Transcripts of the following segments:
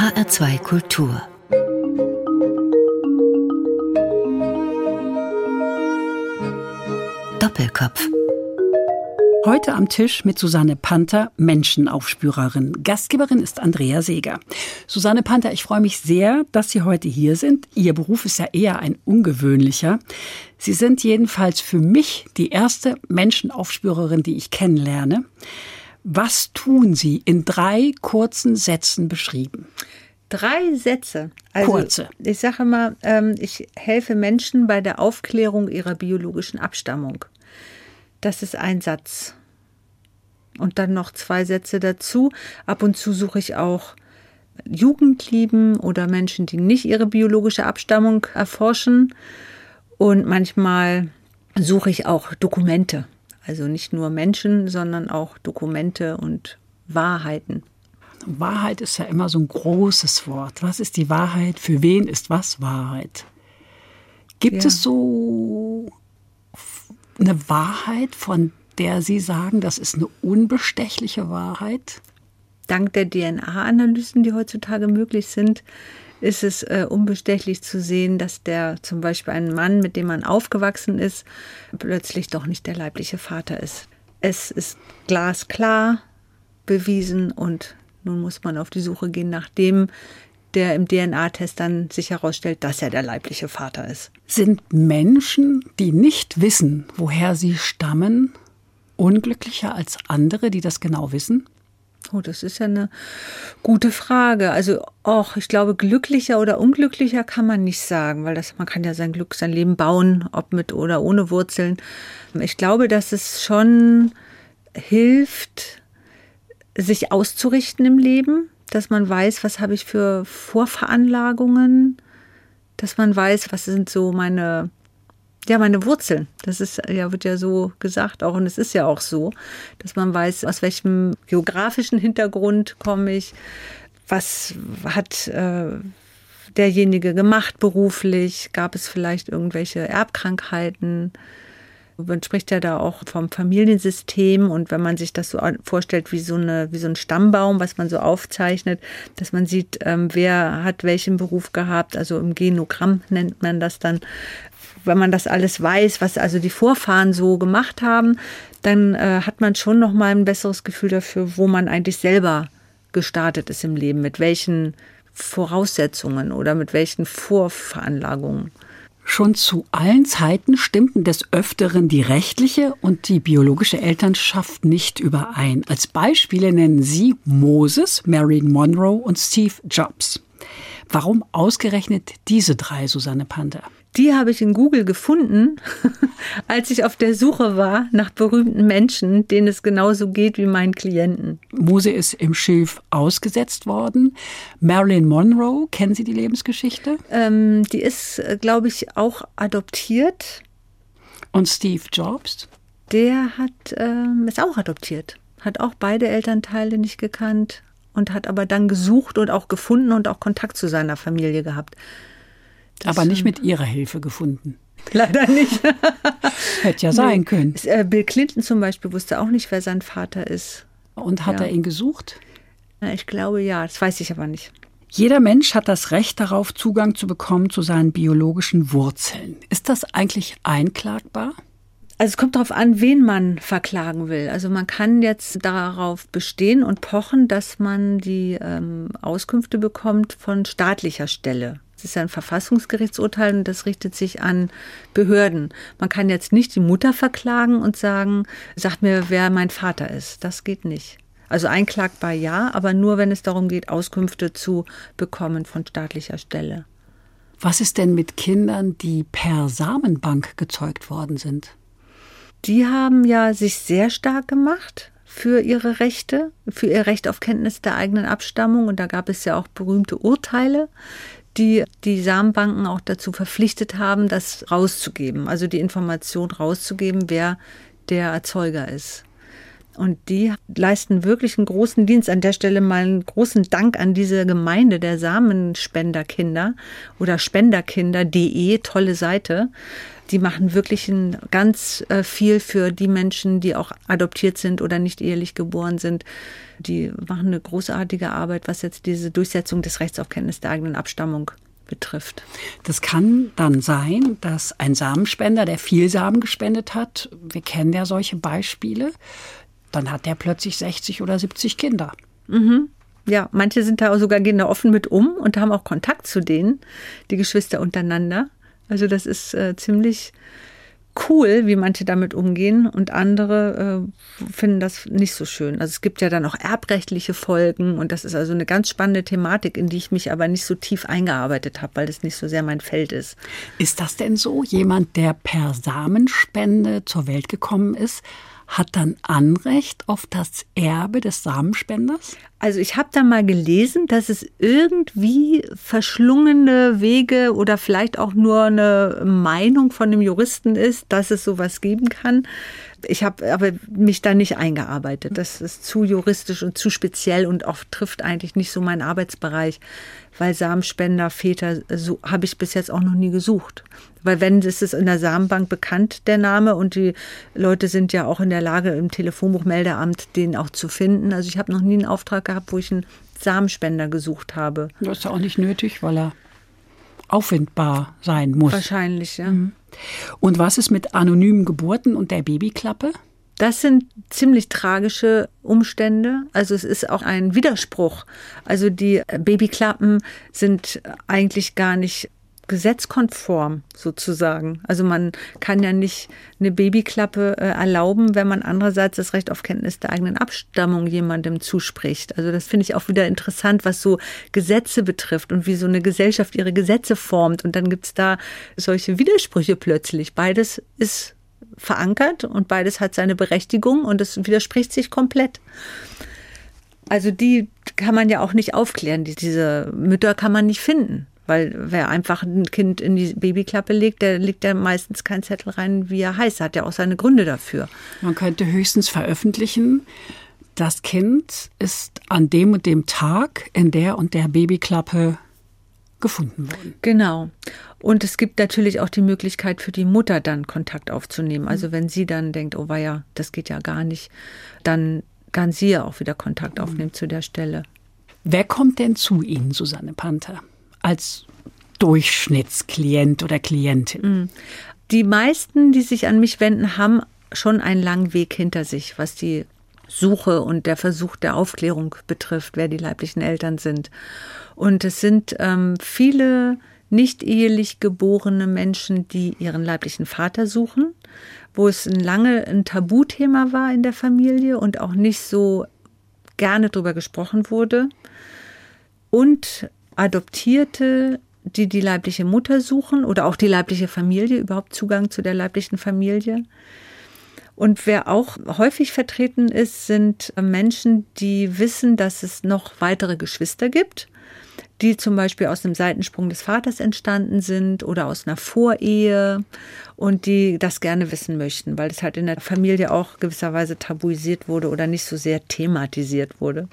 HR2 Kultur Doppelkopf Heute am Tisch mit Susanne Panther, Menschenaufspürerin. Gastgeberin ist Andrea Seeger. Susanne Panther, ich freue mich sehr, dass Sie heute hier sind. Ihr Beruf ist ja eher ein ungewöhnlicher. Sie sind jedenfalls für mich die erste Menschenaufspürerin, die ich kennenlerne. Was tun Sie in drei kurzen Sätzen beschrieben? Drei Sätze. Also, Kurze. Ich sage mal, ähm, ich helfe Menschen bei der Aufklärung ihrer biologischen Abstammung. Das ist ein Satz. Und dann noch zwei Sätze dazu. Ab und zu suche ich auch Jugendlieben oder Menschen, die nicht ihre biologische Abstammung erforschen. Und manchmal suche ich auch Dokumente. Also nicht nur Menschen, sondern auch Dokumente und Wahrheiten. Wahrheit ist ja immer so ein großes Wort. Was ist die Wahrheit? Für wen ist was Wahrheit? Gibt Ja. es so eine Wahrheit, von der Sie sagen, das ist eine unbestechliche Wahrheit? Dank der DNA-Analysen, die heutzutage möglich sind, ist es äh, unbestechlich zu sehen, dass der zum Beispiel ein Mann, mit dem man aufgewachsen ist, plötzlich doch nicht der leibliche Vater ist. Es ist glasklar bewiesen und nun muss man auf die Suche gehen nach dem, der im DNA-Test dann sich herausstellt, dass er der leibliche Vater ist. Sind Menschen, die nicht wissen, woher sie stammen, unglücklicher als andere, die das genau wissen? Oh, das ist ja eine gute Frage. Also, auch ich glaube, glücklicher oder unglücklicher kann man nicht sagen, weil das, man kann ja sein Glück, sein Leben bauen, ob mit oder ohne Wurzeln. Ich glaube, dass es schon hilft, sich auszurichten im Leben, dass man weiß, was habe ich für Vorveranlagungen, dass man weiß, was sind so meine ja, meine Wurzeln. Das ist ja, wird ja so gesagt auch, und es ist ja auch so, dass man weiß, aus welchem geografischen Hintergrund komme ich, was hat äh, derjenige gemacht beruflich, gab es vielleicht irgendwelche Erbkrankheiten. Man spricht ja da auch vom Familiensystem und wenn man sich das so vorstellt wie so, eine, wie so ein Stammbaum, was man so aufzeichnet, dass man sieht, ähm, wer hat welchen Beruf gehabt, also im Genogramm nennt man das dann, wenn man das alles weiß, was also die Vorfahren so gemacht haben, dann äh, hat man schon noch mal ein besseres Gefühl dafür, wo man eigentlich selber gestartet ist im Leben, mit welchen Voraussetzungen oder mit welchen Vorveranlagungen. Schon zu allen Zeiten stimmten des Öfteren die rechtliche und die biologische Elternschaft nicht überein. Als Beispiele nennen Sie Moses, Marilyn Monroe und Steve Jobs. Warum ausgerechnet diese drei, Susanne Panther? Die habe ich in Google gefunden, als ich auf der Suche war nach berühmten Menschen, denen es genauso geht wie meinen Klienten. Mose ist im Schilf ausgesetzt worden. Marilyn Monroe, kennen Sie die Lebensgeschichte? Ähm, die ist, glaube ich, auch adoptiert. Und Steve Jobs? Der hat, ähm, ist auch adoptiert. Hat auch beide Elternteile nicht gekannt und hat aber dann gesucht und auch gefunden und auch Kontakt zu seiner Familie gehabt. Das aber nicht mit ihrer Hilfe gefunden. Leider nicht. Hätte ja sein können. Bill Clinton zum Beispiel wusste auch nicht, wer sein Vater ist. Und hat ja. er ihn gesucht? Ich glaube ja, das weiß ich aber nicht. Jeder Mensch hat das Recht darauf, Zugang zu bekommen zu seinen biologischen Wurzeln. Ist das eigentlich einklagbar? Also es kommt darauf an, wen man verklagen will. Also man kann jetzt darauf bestehen und pochen, dass man die ähm, Auskünfte bekommt von staatlicher Stelle. Das ist ein Verfassungsgerichtsurteil und das richtet sich an Behörden. Man kann jetzt nicht die Mutter verklagen und sagen, sagt mir, wer mein Vater ist. Das geht nicht. Also einklagbar ja, aber nur, wenn es darum geht, Auskünfte zu bekommen von staatlicher Stelle. Was ist denn mit Kindern, die per Samenbank gezeugt worden sind? Die haben ja sich sehr stark gemacht für ihre Rechte, für ihr Recht auf Kenntnis der eigenen Abstammung. Und da gab es ja auch berühmte Urteile, die die Samenbanken auch dazu verpflichtet haben, das rauszugeben, also die Information rauszugeben, wer der Erzeuger ist. Und die leisten wirklich einen großen Dienst. An der Stelle mal einen großen Dank an diese Gemeinde der Samenspenderkinder oder Spenderkinder.de, tolle Seite. Die machen wirklich ganz äh, viel für die Menschen, die auch adoptiert sind oder nicht ehelich geboren sind. Die machen eine großartige Arbeit, was jetzt diese Durchsetzung des Rechts auf Kenntnis der eigenen Abstammung betrifft. Das kann dann sein, dass ein Samenspender, der viel Samen gespendet hat, wir kennen ja solche Beispiele, dann hat der plötzlich 60 oder 70 Kinder. Mhm. Ja, manche sind da sogar gehen da offen mit um und haben auch Kontakt zu denen, die Geschwister untereinander. Also das ist äh, ziemlich cool, wie manche damit umgehen und andere äh, finden das nicht so schön. Also es gibt ja dann auch erbrechtliche Folgen und das ist also eine ganz spannende Thematik, in die ich mich aber nicht so tief eingearbeitet habe, weil das nicht so sehr mein Feld ist. Ist das denn so? Jemand, der per Samenspende zur Welt gekommen ist, hat dann Anrecht auf das Erbe des Samenspenders? Also ich habe da mal gelesen, dass es irgendwie verschlungene Wege oder vielleicht auch nur eine Meinung von einem Juristen ist, dass es sowas geben kann. Ich habe aber mich da nicht eingearbeitet. Das ist zu juristisch und zu speziell und auch trifft eigentlich nicht so meinen Arbeitsbereich, weil Samenspender, Väter, so habe ich bis jetzt auch noch nie gesucht. Weil wenn ist es in der Samenbank bekannt, der Name, und die Leute sind ja auch in der Lage, im Telefonbuchmeldeamt den auch zu finden. Also ich habe noch nie einen Auftrag gehabt, wo ich einen Samenspender gesucht habe. Das ist ja auch nicht nötig, weil er auffindbar sein muss. Wahrscheinlich, ja. Mhm. Und was ist mit anonymen Geburten und der Babyklappe? Das sind ziemlich tragische Umstände. Also es ist auch ein Widerspruch. Also die Babyklappen sind eigentlich gar nicht gesetzkonform sozusagen. Also man kann ja nicht eine Babyklappe äh, erlauben, wenn man andererseits das Recht auf Kenntnis der eigenen Abstammung jemandem zuspricht. Also das finde ich auch wieder interessant, was so Gesetze betrifft und wie so eine Gesellschaft ihre Gesetze formt. Und dann gibt es da solche Widersprüche plötzlich. Beides ist verankert und beides hat seine Berechtigung und es widerspricht sich komplett. Also die kann man ja auch nicht aufklären. Diese Mütter kann man nicht finden. Weil wer einfach ein Kind in die Babyklappe legt, der legt ja meistens keinen Zettel rein, wie er heißt. Hat ja auch seine Gründe dafür. Man könnte höchstens veröffentlichen, das Kind ist an dem und dem Tag in der und der Babyklappe gefunden worden. Genau. Und es gibt natürlich auch die Möglichkeit für die Mutter dann Kontakt aufzunehmen. Also wenn sie dann denkt, oh weia, das geht ja gar nicht, dann kann sie ja auch wieder Kontakt aufnehmen mhm. zu der Stelle. Wer kommt denn zu Ihnen, Susanne Panther? Als Durchschnittsklient oder Klientin? Mhm. Die meisten, die sich an mich wenden, haben schon einen langen Weg hinter sich, was die Suche und der Versuch der Aufklärung betrifft, wer die leiblichen Eltern sind. Und es sind ähm, viele nicht ehelich geborene Menschen, die ihren leiblichen Vater suchen, wo es lange ein Tabuthema war in der Familie und auch nicht so gerne darüber gesprochen wurde. Und Adoptierte, die die leibliche Mutter suchen oder auch die leibliche Familie, überhaupt Zugang zu der leiblichen Familie. Und wer auch häufig vertreten ist, sind Menschen, die wissen, dass es noch weitere Geschwister gibt, die zum Beispiel aus einem Seitensprung des Vaters entstanden sind oder aus einer Vorehe und die das gerne wissen möchten, weil es halt in der Familie auch gewisserweise tabuisiert wurde oder nicht so sehr thematisiert wurde.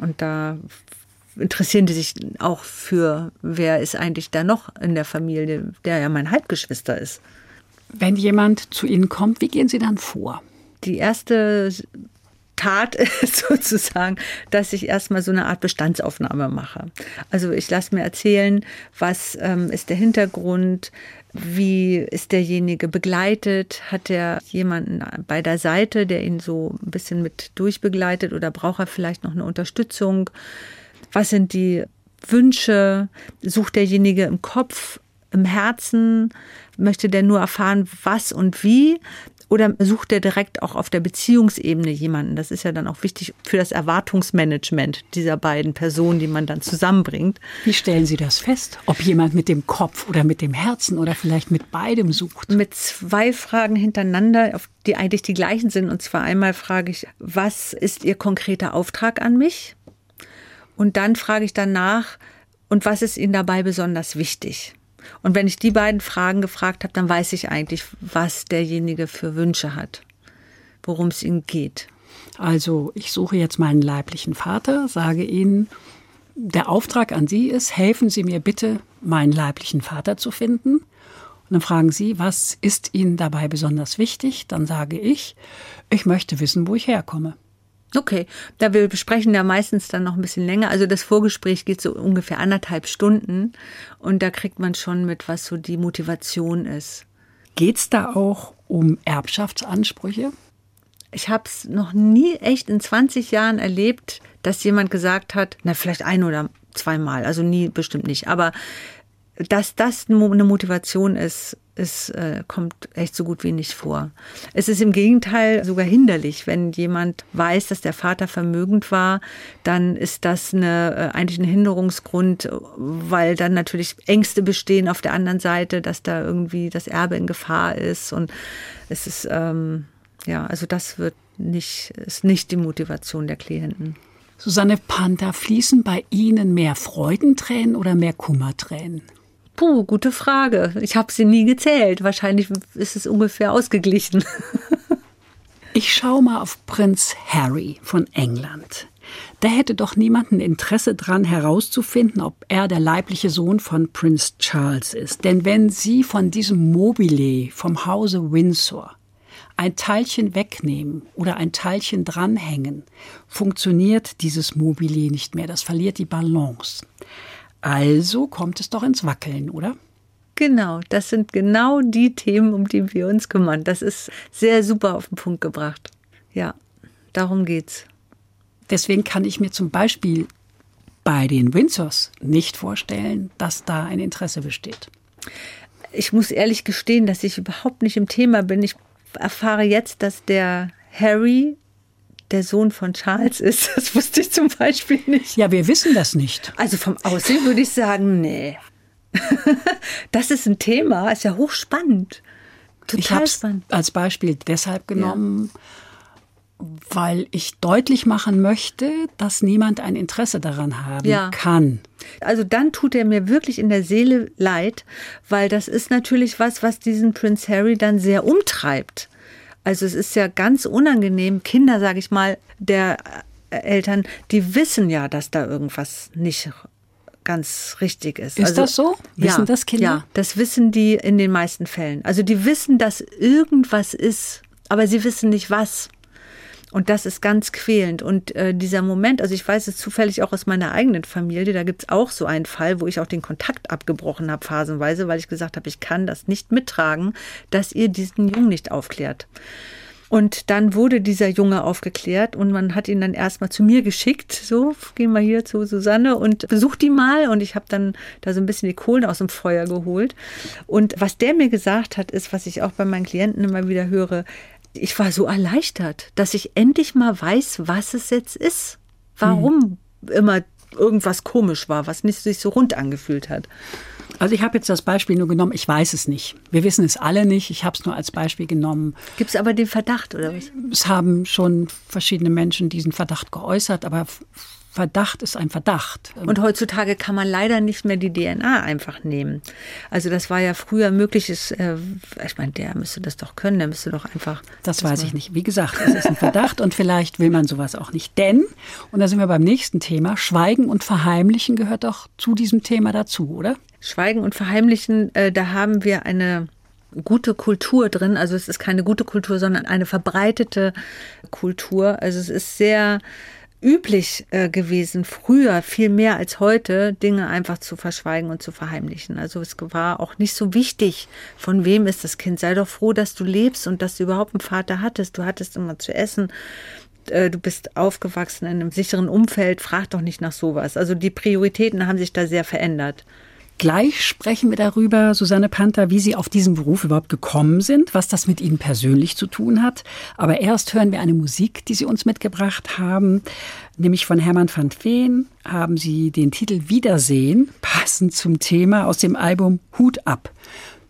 Und da interessieren die sich auch für, wer ist eigentlich da noch in der Familie, der ja mein Halbgeschwister ist. Wenn jemand zu Ihnen kommt, wie gehen Sie dann vor? Die erste Tat ist sozusagen, dass ich erstmal so eine Art Bestandsaufnahme mache. Also ich lasse mir erzählen, was ähm, ist der Hintergrund, wie ist derjenige begleitet, hat er jemanden bei der Seite, der ihn so ein bisschen mit durchbegleitet oder braucht er vielleicht noch eine Unterstützung? Was sind die Wünsche? Sucht derjenige im Kopf, im Herzen? Möchte der nur erfahren, was und wie? Oder sucht er direkt auch auf der Beziehungsebene jemanden? Das ist ja dann auch wichtig für das Erwartungsmanagement dieser beiden Personen, die man dann zusammenbringt. Wie stellen Sie das fest? Ob jemand mit dem Kopf oder mit dem Herzen oder vielleicht mit beidem sucht? Mit zwei Fragen hintereinander, die eigentlich die gleichen sind. Und zwar einmal frage ich, was ist Ihr konkreter Auftrag an mich? Und dann frage ich danach, und was ist Ihnen dabei besonders wichtig? Und wenn ich die beiden Fragen gefragt habe, dann weiß ich eigentlich, was derjenige für Wünsche hat, worum es ihm geht. Also ich suche jetzt meinen leiblichen Vater, sage Ihnen, der Auftrag an Sie ist, helfen Sie mir bitte, meinen leiblichen Vater zu finden. Und dann fragen Sie, was ist Ihnen dabei besonders wichtig? Dann sage ich, ich möchte wissen, wo ich herkomme. Okay, da wir besprechen ja meistens dann noch ein bisschen länger. Also das Vorgespräch geht so ungefähr anderthalb Stunden und da kriegt man schon mit, was so die Motivation ist. Geht es da auch um Erbschaftsansprüche? Ich habe es noch nie echt in 20 Jahren erlebt, dass jemand gesagt hat, na vielleicht ein oder zweimal, also nie bestimmt nicht, aber dass das eine Motivation ist, es äh, kommt echt so gut wie nicht vor. Es ist im Gegenteil sogar hinderlich, wenn jemand weiß, dass der Vater vermögend war, dann ist das eine, äh, eigentlich ein Hinderungsgrund, weil dann natürlich Ängste bestehen auf der anderen Seite, dass da irgendwie das Erbe in Gefahr ist und es ist ähm, ja, also das wird nicht, ist nicht die Motivation der Klienten. Susanne Panther, fließen bei Ihnen mehr Freudentränen oder mehr Kummertränen? Puh, gute Frage. Ich habe sie nie gezählt. Wahrscheinlich ist es ungefähr ausgeglichen. ich schaue mal auf Prinz Harry von England. Da hätte doch niemanden Interesse dran herauszufinden, ob er der leibliche Sohn von Prinz Charles ist. Denn wenn Sie von diesem Mobile vom Hause Windsor ein Teilchen wegnehmen oder ein Teilchen dranhängen, funktioniert dieses Mobile nicht mehr. Das verliert die Balance. Also kommt es doch ins Wackeln, oder? Genau, das sind genau die Themen, um die wir uns kümmern. Das ist sehr super auf den Punkt gebracht. Ja, darum geht's. Deswegen kann ich mir zum Beispiel bei den Windsors nicht vorstellen, dass da ein Interesse besteht. Ich muss ehrlich gestehen, dass ich überhaupt nicht im Thema bin. Ich erfahre jetzt, dass der Harry der Sohn von Charles ist. Das wusste ich zum Beispiel nicht. Ja, wir wissen das nicht. Also vom Aussehen würde ich sagen, nee. Das ist ein Thema, ist ja hochspannend. Total ich habe es als Beispiel deshalb genommen, ja. weil ich deutlich machen möchte, dass niemand ein Interesse daran haben ja. kann. Also dann tut er mir wirklich in der Seele leid, weil das ist natürlich was, was diesen Prinz Harry dann sehr umtreibt. Also es ist ja ganz unangenehm, Kinder, sage ich mal, der Eltern, die wissen ja, dass da irgendwas nicht ganz richtig ist. Ist also, das so? Wissen ja, das Kinder? Ja, das wissen die in den meisten Fällen. Also die wissen, dass irgendwas ist, aber sie wissen nicht was. Und das ist ganz quälend. Und äh, dieser Moment, also ich weiß es zufällig auch aus meiner eigenen Familie, da gibt es auch so einen Fall, wo ich auch den Kontakt abgebrochen habe, phasenweise, weil ich gesagt habe, ich kann das nicht mittragen, dass ihr diesen Jungen nicht aufklärt. Und dann wurde dieser Junge aufgeklärt und man hat ihn dann erstmal zu mir geschickt. So, gehen wir hier zu Susanne und besucht die mal. Und ich habe dann da so ein bisschen die Kohlen aus dem Feuer geholt. Und was der mir gesagt hat, ist, was ich auch bei meinen Klienten immer wieder höre, ich war so erleichtert, dass ich endlich mal weiß, was es jetzt ist. Warum hm. immer irgendwas komisch war, was nicht sich so rund angefühlt hat. Also ich habe jetzt das Beispiel nur genommen, ich weiß es nicht. Wir wissen es alle nicht, ich habe es nur als Beispiel genommen. Gibt es aber den Verdacht, oder was? Es haben schon verschiedene Menschen diesen Verdacht geäußert, aber Verdacht ist ein Verdacht. Und heutzutage kann man leider nicht mehr die DNA einfach nehmen. Also das war ja früher möglich. Ist, äh, ich meine, der müsste das doch können, der müsste doch einfach. Das, weiß ich nicht. Wie gesagt, es ist ein Verdacht und vielleicht will man sowas auch nicht. Denn, und da sind wir beim nächsten Thema, Schweigen und Verheimlichen gehört doch zu diesem Thema dazu, oder? Schweigen und Verheimlichen, äh, da haben wir eine gute Kultur drin. Also es ist keine gute Kultur, sondern eine verbreitete Kultur. Also es ist sehr üblich äh, gewesen, früher viel mehr als heute, Dinge einfach zu verschweigen und zu verheimlichen. Also es war auch nicht so wichtig, von wem ist das Kind. Sei doch froh, dass du lebst und dass du überhaupt einen Vater hattest. Du hattest immer zu essen. Äh, du bist aufgewachsen in einem sicheren Umfeld. Frag doch nicht nach sowas. Also die Prioritäten haben sich da sehr verändert. Gleich sprechen wir darüber, Susanne Panther, wie Sie auf diesen Beruf überhaupt gekommen sind, was das mit Ihnen persönlich zu tun hat. Aber erst hören wir eine Musik, die Sie uns mitgebracht haben, nämlich von Hermann van Veen haben Sie den Titel Wiedersehen, passend zum Thema aus dem Album Hut ab,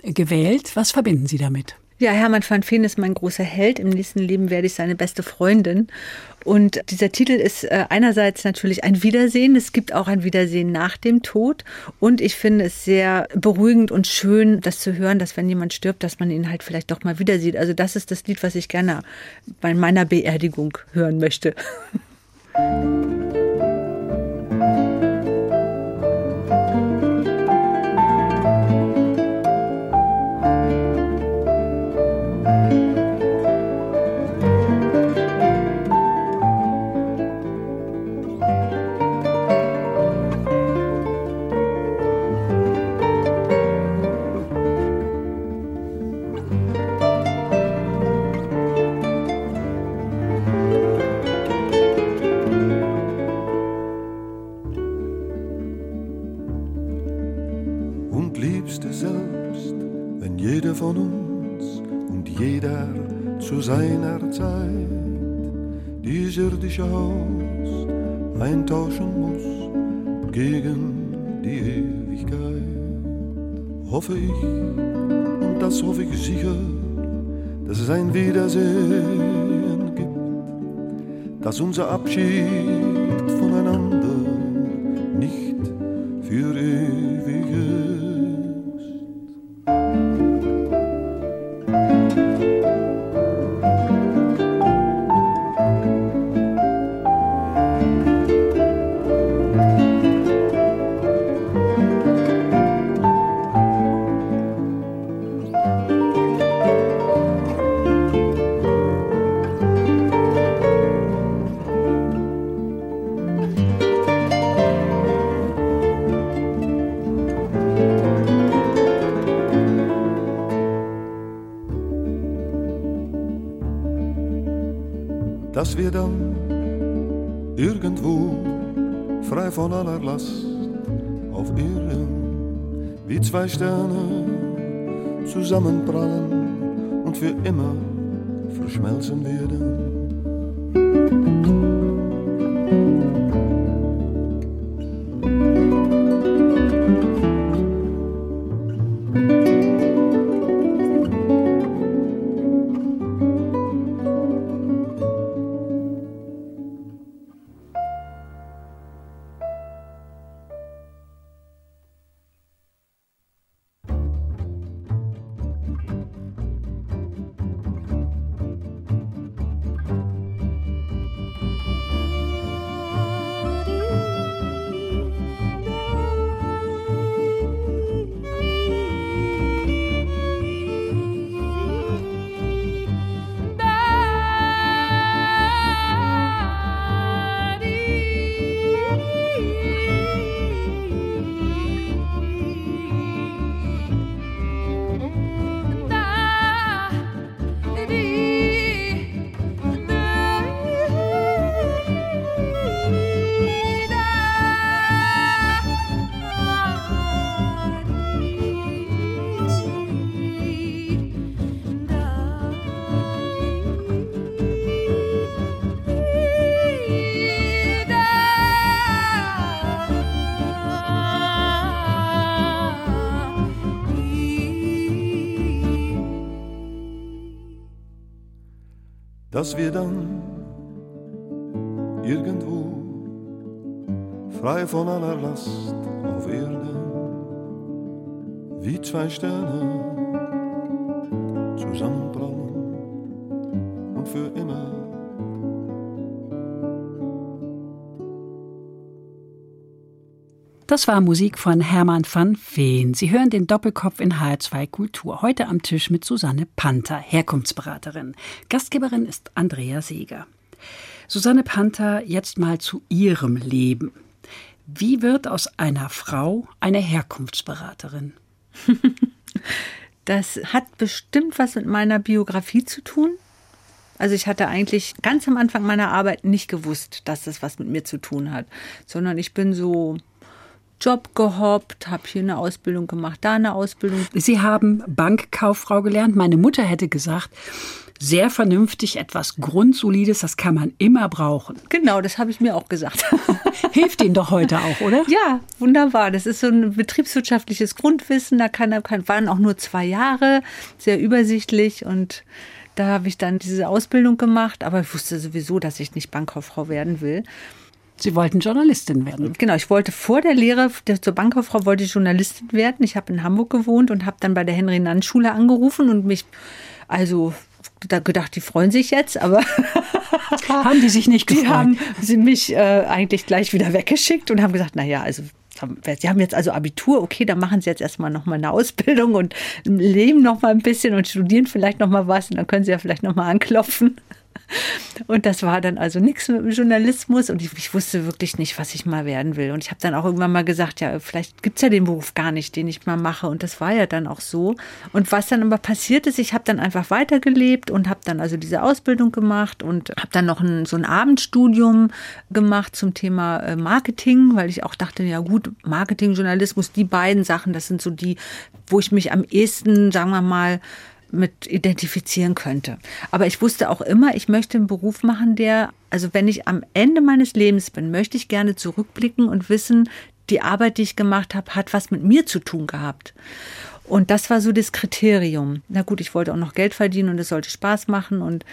gewählt. Was verbinden Sie damit? Ja, Hermann van Veen ist mein großer Held. Im nächsten Leben werde ich seine beste Freundin. Und dieser Titel ist äh, einerseits natürlich ein Wiedersehen. Es gibt auch ein Wiedersehen nach dem Tod. Und ich finde es sehr beruhigend und schön, das zu hören, dass wenn jemand stirbt, dass man ihn halt vielleicht doch mal wieder sieht. Also das ist das Lied, was ich gerne bei meiner Beerdigung hören möchte. irdische Haus eintauschen muss gegen die Ewigkeit. Hoffe ich, und das hoffe ich sicher, dass es ein Wiedersehen gibt, dass unser Abschied zwei Sterne zusammenprallen und für immer verschmelzen werden. Dass wir dann irgendwo frei von aller Last auf Erden wie zwei Sterne Das war Musik von Hermann van Veen. Sie hören den Doppelkopf in HR2 Kultur. Heute am Tisch mit Susanne Panther, Herkunftsberaterin. Gastgeberin ist Andrea Seeger. Susanne Panther, jetzt mal zu Ihrem Leben. Wie wird aus einer Frau eine Herkunftsberaterin? Das hat bestimmt was mit meiner Biografie zu tun. Also ich hatte eigentlich ganz am Anfang meiner Arbeit nicht gewusst, dass das was mit mir zu tun hat, sondern ich bin so Job gehoppt, habe hier eine Ausbildung gemacht, da eine Ausbildung. Sie haben Bankkauffrau gelernt. Meine Mutter hätte gesagt, sehr vernünftig, etwas Grundsolides, das kann man immer brauchen. Genau, das habe ich mir auch gesagt. Hilft Ihnen doch heute auch, oder? Ja, wunderbar. Das ist so ein betriebswirtschaftliches Grundwissen. Da kann, kann, waren auch nur zwei Jahre, sehr übersichtlich und da habe ich dann diese Ausbildung gemacht, aber ich wusste sowieso, dass ich nicht Bankkauffrau werden will. Sie wollten Journalistin werden. Genau, ich wollte vor der Lehre zur Bankkauffrau wollte ich Journalistin werden. Ich habe in Hamburg gewohnt und habe dann bei der Henry-Nann-Schule angerufen und mich also da gedacht, die freuen sich jetzt, aber haben die sich nicht gefreut? Die haben sie mich äh, eigentlich gleich wieder weggeschickt und haben gesagt, na ja, also Sie haben jetzt also Abitur, okay, dann machen Sie jetzt erstmal nochmal eine Ausbildung und leben nochmal ein bisschen und studieren vielleicht nochmal was und dann können Sie ja vielleicht nochmal anklopfen. Und das war dann also nichts mit dem Journalismus und ich, ich, wusste wirklich nicht, was ich mal werden will. Und ich habe dann auch irgendwann mal gesagt, ja, vielleicht gibt es ja den Beruf gar nicht, den ich mal mache. Und das war ja dann auch so. Und was dann aber passiert ist, ich habe dann einfach weitergelebt und habe dann also diese Ausbildung gemacht und habe dann noch ein, so ein Abendstudium gemacht zum Thema äh, Marketing, weil ich auch dachte, ja gut, Marketing, Journalismus, die beiden Sachen, das sind so die, wo ich mich am ehesten, sagen wir mal, mit identifizieren könnte. Aber ich wusste auch immer, ich möchte einen Beruf machen, der, also wenn ich am Ende meines Lebens bin, möchte ich gerne zurückblicken und wissen, die Arbeit, die ich gemacht habe, hat was mit mir zu tun gehabt. Und das war so das Kriterium. Na gut, ich wollte auch noch Geld verdienen und es sollte Spaß machen und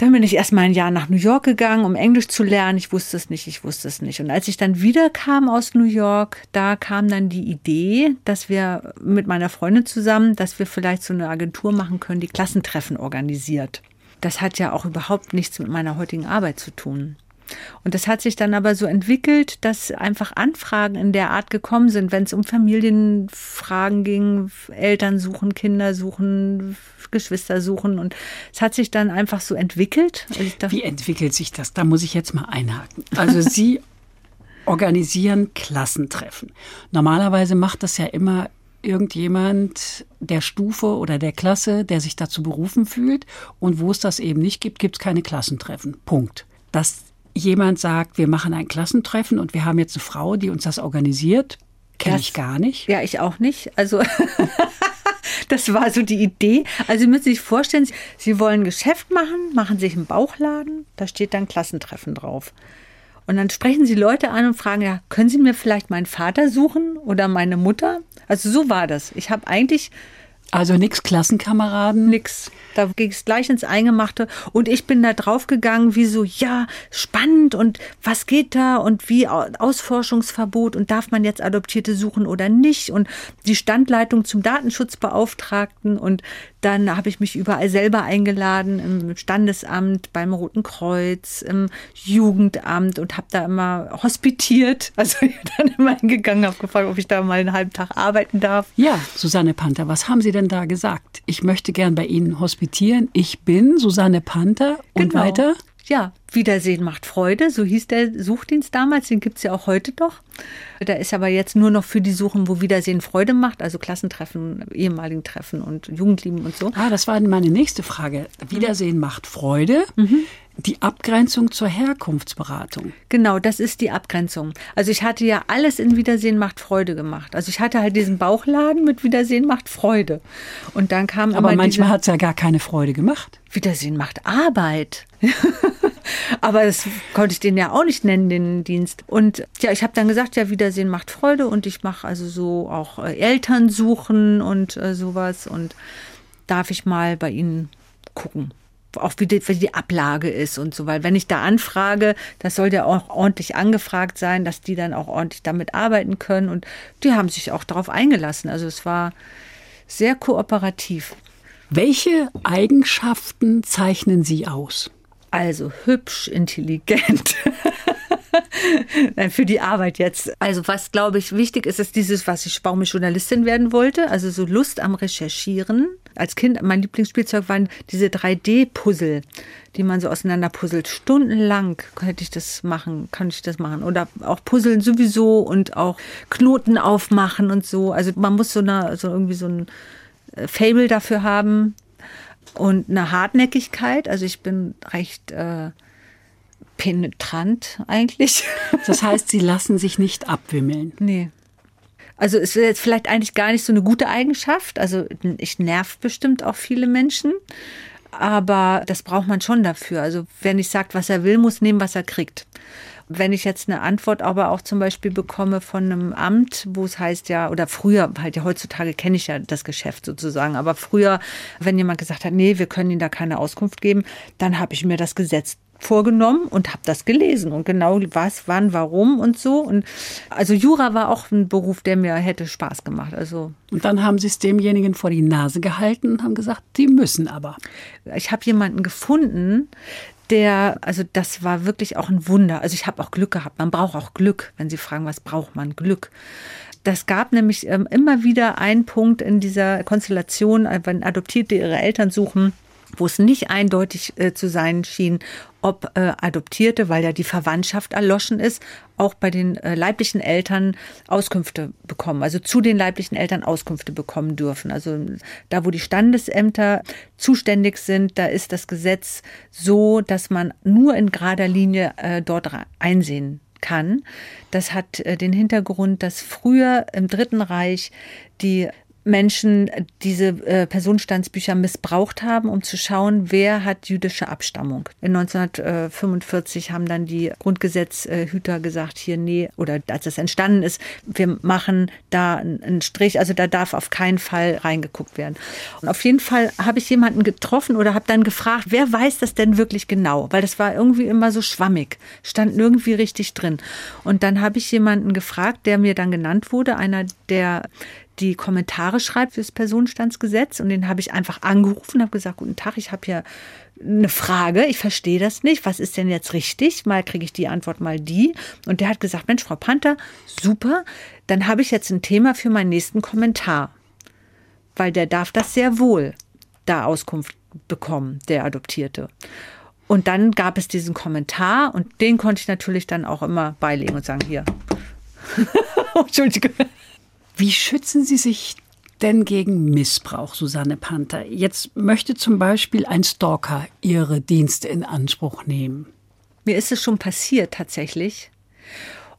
dann bin ich erstmal ein Jahr nach New York gegangen, um Englisch zu lernen. Ich wusste es nicht, ich wusste es nicht. Und als ich dann wieder kam aus New York, da kam dann die Idee, dass wir mit meiner Freundin zusammen, dass wir vielleicht so eine Agentur machen können, die Klassentreffen organisiert. Das hat ja auch überhaupt nichts mit meiner heutigen Arbeit zu tun. Und das hat sich dann aber so entwickelt, dass einfach Anfragen in der Art gekommen sind, wenn es um Familienfragen ging, Eltern suchen, Kinder suchen, Geschwister suchen. Und es hat sich dann einfach so entwickelt. Also Wie entwickelt sich das? Da muss ich jetzt mal einhaken. Also Sie organisieren Klassentreffen. Normalerweise macht das ja immer irgendjemand der Stufe oder der Klasse, der sich dazu berufen fühlt. Und wo es das eben nicht gibt, gibt es keine Klassentreffen. Punkt. Das jemand sagt, wir machen ein Klassentreffen und wir haben jetzt eine Frau, die uns das organisiert, kenne ich gar nicht. Ja, ich auch nicht. Also das war so die Idee. Also Sie müssen sich vorstellen, Sie wollen ein Geschäft machen, machen sich einen Bauchladen, da steht dann Klassentreffen drauf. Und dann sprechen Sie Leute an und fragen, ja, können Sie mir vielleicht meinen Vater suchen oder meine Mutter? Also so war das. Ich habe eigentlich also nix Klassenkameraden? Nix. Da ging es gleich ins Eingemachte. Und ich bin da draufgegangen, wie so, ja, spannend und was geht da und wie Ausforschungsverbot und darf man jetzt Adoptierte suchen oder nicht und die Standleitung zum Datenschutzbeauftragten und dann habe ich mich überall selber eingeladen, im Standesamt, beim Roten Kreuz, im Jugendamt und habe da immer hospitiert. Also ich bin dann immer hingegangen, habe gefragt, ob ich da mal einen halben Tag arbeiten darf. Ja, Susanne Panther, was haben Sie denn da gesagt? Ich möchte gern bei Ihnen hospitieren. Ich bin Susanne Panther und genau. weiter? Ja, Wiedersehen macht Freude, so hieß der Suchdienst damals, den gibt es ja auch heute doch. Da ist aber jetzt nur noch für die Suchen, wo Wiedersehen Freude macht, also Klassentreffen, ehemaligen Treffen und Jugendlieben und so. Ah, das war meine nächste Frage. Wiedersehen mhm. macht Freude. Mhm. Die Abgrenzung zur Herkunftsberatung. Genau, das ist die Abgrenzung. Also ich hatte ja alles in Wiedersehen macht Freude gemacht. Also ich hatte halt diesen Bauchladen mit Wiedersehen macht Freude. Und dann kam aber manchmal hat es ja gar keine Freude gemacht. Wiedersehen macht Arbeit. aber das konnte ich den ja auch nicht nennen, den Dienst. Und ja, ich habe dann gesagt, ja, Wiedersehen macht Freude und ich mache also so auch äh, Eltern suchen und äh, sowas und darf ich mal bei Ihnen gucken auch wie die, wie die Ablage ist und so, weil wenn ich da anfrage, das soll ja auch ordentlich angefragt sein, dass die dann auch ordentlich damit arbeiten können und die haben sich auch darauf eingelassen. Also es war sehr kooperativ. Welche Eigenschaften zeichnen Sie aus? Also hübsch, intelligent. Für die Arbeit jetzt. Also was, glaube ich, wichtig ist, ist dieses, was ich, warum ich Journalistin werden wollte. Also so Lust am Recherchieren. Als Kind, mein Lieblingsspielzeug waren diese 3D-Puzzle, die man so auseinander puzzelt. Stundenlang könnte ich das machen, kann ich das machen. Oder auch Puzzeln sowieso und auch Knoten aufmachen und so. Also man muss so, eine, so irgendwie so ein äh, Fable dafür haben und eine Hartnäckigkeit. Also ich bin recht äh, penetrant eigentlich. Das heißt, Sie lassen sich nicht abwimmeln. Nee. Also es ist jetzt vielleicht eigentlich gar nicht so eine gute Eigenschaft. Also ich nerv bestimmt auch viele Menschen. Aber das braucht man schon dafür. Also wer nicht sagt, was er will, muss nehmen, was er kriegt. Wenn ich jetzt eine Antwort aber auch zum Beispiel bekomme von einem Amt, wo es heißt ja, oder früher, halt ja heutzutage kenne ich ja das Geschäft sozusagen, aber früher, wenn jemand gesagt hat, nee, wir können Ihnen da keine Auskunft geben, dann habe ich mir das Gesetz vorgenommen und habe das gelesen und genau was, wann, warum und so. Und also Jura war auch ein Beruf, der mir hätte Spaß gemacht. Also und dann haben Sie es demjenigen vor die Nase gehalten und haben gesagt, Sie müssen aber. Ich habe jemanden gefunden, der, also das war wirklich auch ein Wunder. Also ich habe auch Glück gehabt. Man braucht auch Glück, wenn Sie fragen, was braucht man? Glück. Das gab nämlich ähm, immer wieder einen Punkt in dieser Konstellation, äh, wenn Adoptierte ihre Eltern suchen, wo es nicht eindeutig äh, zu sein schien, ob äh, Adoptierte, weil ja die Verwandtschaft erloschen ist, auch bei den äh, leiblichen Eltern Auskünfte bekommen, also zu den leiblichen Eltern Auskünfte bekommen dürfen. Also da, wo die Standesämter zuständig sind, da ist das Gesetz so, dass man nur in gerader Linie äh, dort einsehen kann. Das hat äh, den Hintergrund, dass früher im Dritten Reich die Menschen diese äh, Personenstandsbücher missbraucht haben, um zu schauen, wer hat jüdische Abstammung. In 1945 haben dann die Grundgesetzhüter gesagt, hier, nee, oder als das entstanden ist, wir machen da einen Strich, also da darf auf keinen Fall reingeguckt werden. Und auf jeden Fall habe ich jemanden getroffen oder habe dann gefragt, wer weiß das denn wirklich genau? Weil das war irgendwie immer so schwammig, stand irgendwie richtig drin. Und dann habe ich jemanden gefragt, der mir dann genannt wurde, einer der die Kommentare schreibt fürs Personenstandsgesetz und den habe ich einfach angerufen und habe gesagt, guten Tag, ich habe hier eine Frage, ich verstehe das nicht, was ist denn jetzt richtig? Mal kriege ich die Antwort, mal die. Und der hat gesagt, Mensch, Frau Panther, super, dann habe ich jetzt ein Thema für meinen nächsten Kommentar, weil der darf das sehr wohl da Auskunft bekommen, der Adoptierte. Und dann gab es diesen Kommentar und den konnte ich natürlich dann auch immer beilegen und sagen, hier. Entschuldigung. Wie schützen Sie sich denn gegen Missbrauch, Susanne Panther? Jetzt möchte zum Beispiel ein Stalker Ihre Dienste in Anspruch nehmen. Mir ist es schon passiert tatsächlich.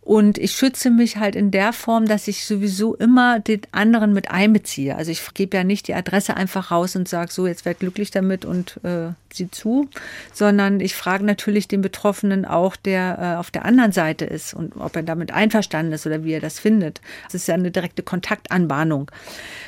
Und ich schütze mich halt in der Form, dass ich sowieso immer den anderen mit einbeziehe. Also ich gebe ja nicht die Adresse einfach raus und sage so, jetzt werd glücklich damit und äh, sieh zu, sondern ich frage natürlich den Betroffenen auch, der äh, auf der anderen Seite ist und ob er damit einverstanden ist oder wie er das findet. Das ist ja eine direkte Kontaktanbahnung.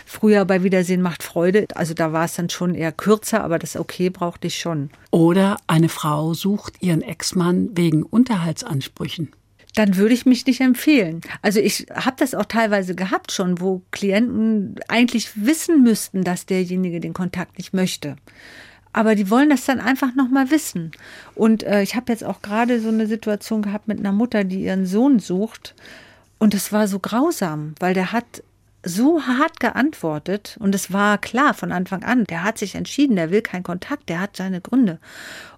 Früher bei Wiedersehen macht Freude, also da war es dann schon eher kürzer, aber das okay brauchte ich schon. Oder eine Frau sucht ihren Ex-Mann wegen Unterhaltsansprüchen dann würde ich mich nicht empfehlen. Also ich habe das auch teilweise gehabt schon, wo Klienten eigentlich wissen müssten, dass derjenige den Kontakt nicht möchte. Aber die wollen das dann einfach noch mal wissen. Und äh, ich habe jetzt auch gerade so eine Situation gehabt mit einer Mutter, die ihren Sohn sucht. Und es war so grausam, weil der hat so hart geantwortet und es war klar von Anfang an, der hat sich entschieden, der will keinen Kontakt, der hat seine Gründe.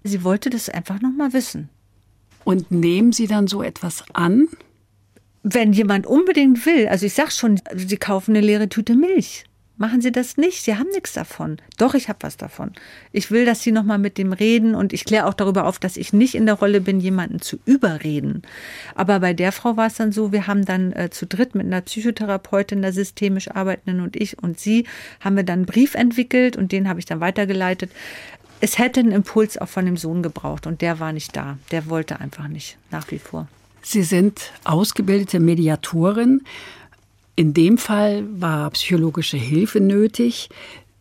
Sie wollte das einfach noch mal wissen. Und nehmen Sie dann so etwas an? Wenn jemand unbedingt will, also ich sag schon, Sie kaufen eine leere Tüte Milch. Machen Sie das nicht. Sie haben nichts davon. Doch, ich habe was davon. Ich will, dass Sie nochmal mit dem reden und ich kläre auch darüber auf, dass ich nicht in der Rolle bin, jemanden zu überreden. Aber bei der Frau war es dann so, wir haben dann äh, zu dritt mit einer Psychotherapeutin, der systemisch arbeitenden und ich und sie, haben wir dann einen Brief entwickelt und den habe ich dann weitergeleitet es hätte einen Impuls auch von dem Sohn gebraucht und der war nicht da. Der wollte einfach nicht, nach wie vor. Sie sind ausgebildete Mediatorin. In dem Fall war psychologische Hilfe nötig.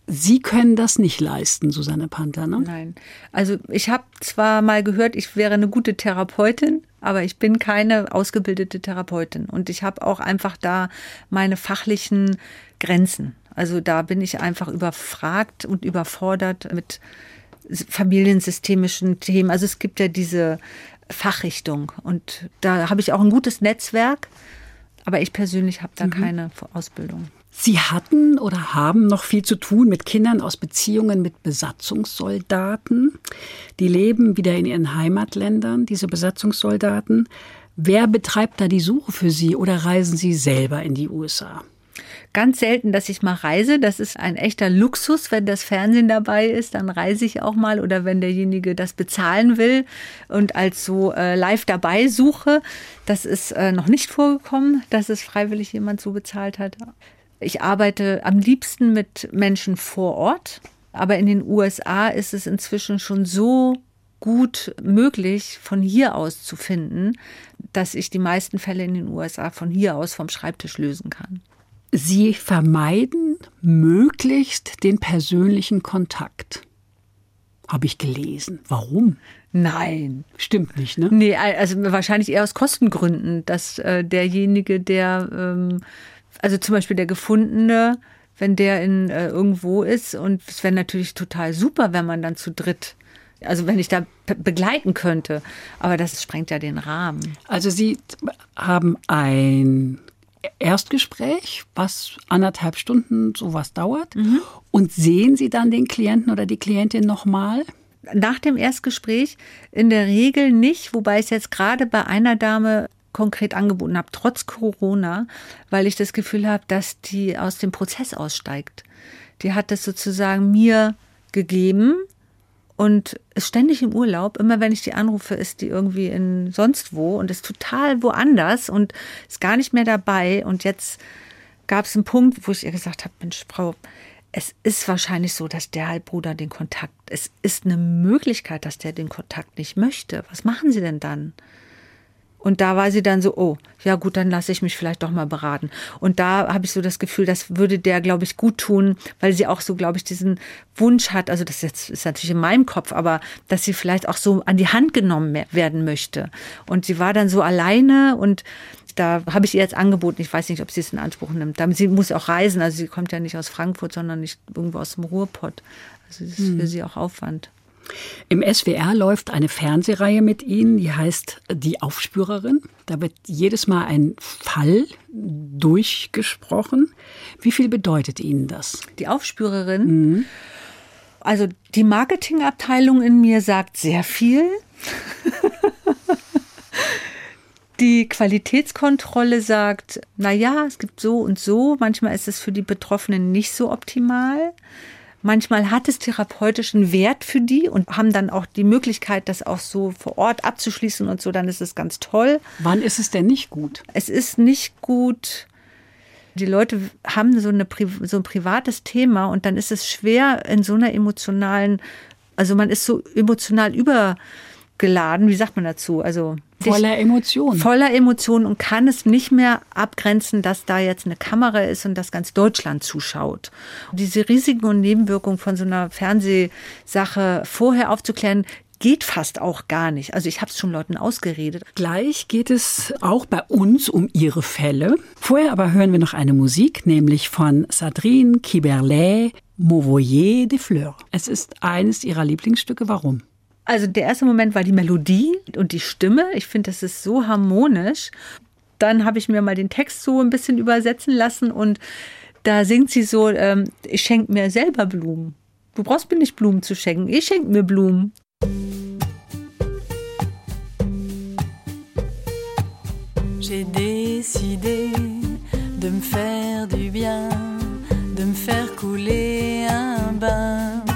Sie können das nicht leisten, Susanne Panther, ne? Nein. Also ich habe zwar mal gehört, ich wäre eine gute Therapeutin, aber ich bin keine ausgebildete Therapeutin. Und ich habe auch einfach da meine fachlichen Grenzen. Also da bin ich einfach überfragt und überfordert mit familiensystemischen Themen. Also es gibt ja diese Fachrichtung und da habe ich auch ein gutes Netzwerk, aber ich persönlich habe da mhm. keine Ausbildung. Sie hatten oder haben noch viel zu tun mit Kindern aus Beziehungen mit Besatzungssoldaten. Die leben wieder in ihren Heimatländern, diese Besatzungssoldaten. Wer betreibt da die Suche für Sie oder reisen Sie selber in die USA? Ganz selten, dass ich mal reise. Das ist ein echter Luxus. Wenn das Fernsehen dabei ist, dann reise ich auch mal oder wenn derjenige das bezahlen will und als so äh, live dabei suche. Das ist äh, noch nicht vorgekommen, dass es freiwillig jemand so bezahlt hat. Ich arbeite am liebsten mit Menschen vor Ort. Aber in den USA ist es inzwischen schon so gut möglich, von hier aus zu finden, dass ich die meisten Fälle in den USA von hier aus vom Schreibtisch lösen kann. Sie vermeiden möglichst den persönlichen Kontakt. Habe ich gelesen. Warum? Nein. Stimmt nicht, ne? Nee, also wahrscheinlich eher aus Kostengründen, dass äh, derjenige, der, ähm, also zum Beispiel der Gefundene, wenn der in äh, irgendwo ist und es wäre natürlich total super, wenn man dann zu dritt also wenn ich da begleiten könnte. Aber das sprengt ja den Rahmen. Also Sie haben ein Erstgespräch, was anderthalb Stunden sowas dauert. Mhm. Und sehen Sie dann den Klienten oder die Klientin nochmal? Nach dem Erstgespräch in der Regel nicht, wobei ich es jetzt gerade bei einer Dame konkret angeboten habe, trotz Corona, weil ich das Gefühl habe, dass die aus dem Prozess aussteigt. Die hat das sozusagen mir gegeben und ist ständig im Urlaub. Immer wenn ich die anrufe, ist die irgendwie in sonst wo und ist total woanders und ist gar nicht mehr dabei. Und jetzt gab es einen Punkt, wo ich ihr gesagt habe, Mensch, Frau, es ist wahrscheinlich so, dass der Halbbruder den Kontakt, es ist eine Möglichkeit, dass der den Kontakt nicht möchte. Was machen Sie denn dann? Und da war sie dann so, oh, ja gut, dann lasse ich mich vielleicht doch mal beraten. Und da habe ich so das Gefühl, das würde der, glaube ich, gut tun, weil sie auch so, glaube ich, diesen Wunsch hat, also das jetzt ist natürlich in meinem Kopf, aber dass sie vielleicht auch so an die Hand genommen werden möchte. Und sie war dann so alleine und da habe ich ihr jetzt angeboten, ich weiß nicht, ob sie es in Anspruch nimmt. Sie muss auch reisen, also sie kommt ja nicht aus Frankfurt, sondern nicht irgendwo aus dem Ruhrpott. Also das ist für hm. sie auch Aufwand. Im SWR läuft eine Fernsehreihe mit Ihnen, die heißt Die Aufspürerin. Da wird jedes Mal ein Fall durchgesprochen. Wie viel bedeutet Ihnen das? Die Aufspürerin? Mhm. Also die Marketingabteilung in mir sagt sehr viel. Die Qualitätskontrolle sagt, na ja, es gibt so und so. Manchmal ist es für die Betroffenen nicht so optimal. Manchmal hat es therapeutischen Wert für die und haben dann auch die Möglichkeit, das auch so vor Ort abzuschließen und so, dann ist es ganz toll. Wann ist es denn nicht gut? Es ist nicht gut. Die Leute haben so, eine, so ein privates Thema und dann ist es schwer in so einer emotionalen, also man ist so emotional über geladen, wie sagt man dazu? Also voller Emotionen. Voller Emotionen und kann es nicht mehr abgrenzen, dass da jetzt eine Kamera ist und dass ganz Deutschland zuschaut. Und diese Risiken und Nebenwirkungen von so einer Fernsehsache vorher aufzuklären, geht fast auch gar nicht. Also ich habe es schon Leuten ausgeredet. Gleich geht es auch bei uns um ihre Fälle. Vorher aber hören wir noch eine Musik, nämlich von Sadrine Kiberlet, Mauvoyer de Fleurs. Es ist eines ihrer Lieblingsstücke. Warum? Also der erste Moment war die Melodie und die Stimme. Ich finde, das ist so harmonisch. Dann habe ich mir mal den Text so ein bisschen übersetzen lassen und da singt sie so, ähm, ich schenke mir selber Blumen. Du brauchst mir nicht Blumen zu schenken, ich schenke mir Blumen. J'ai décidé de me faire du bien, de me faire couler un bain.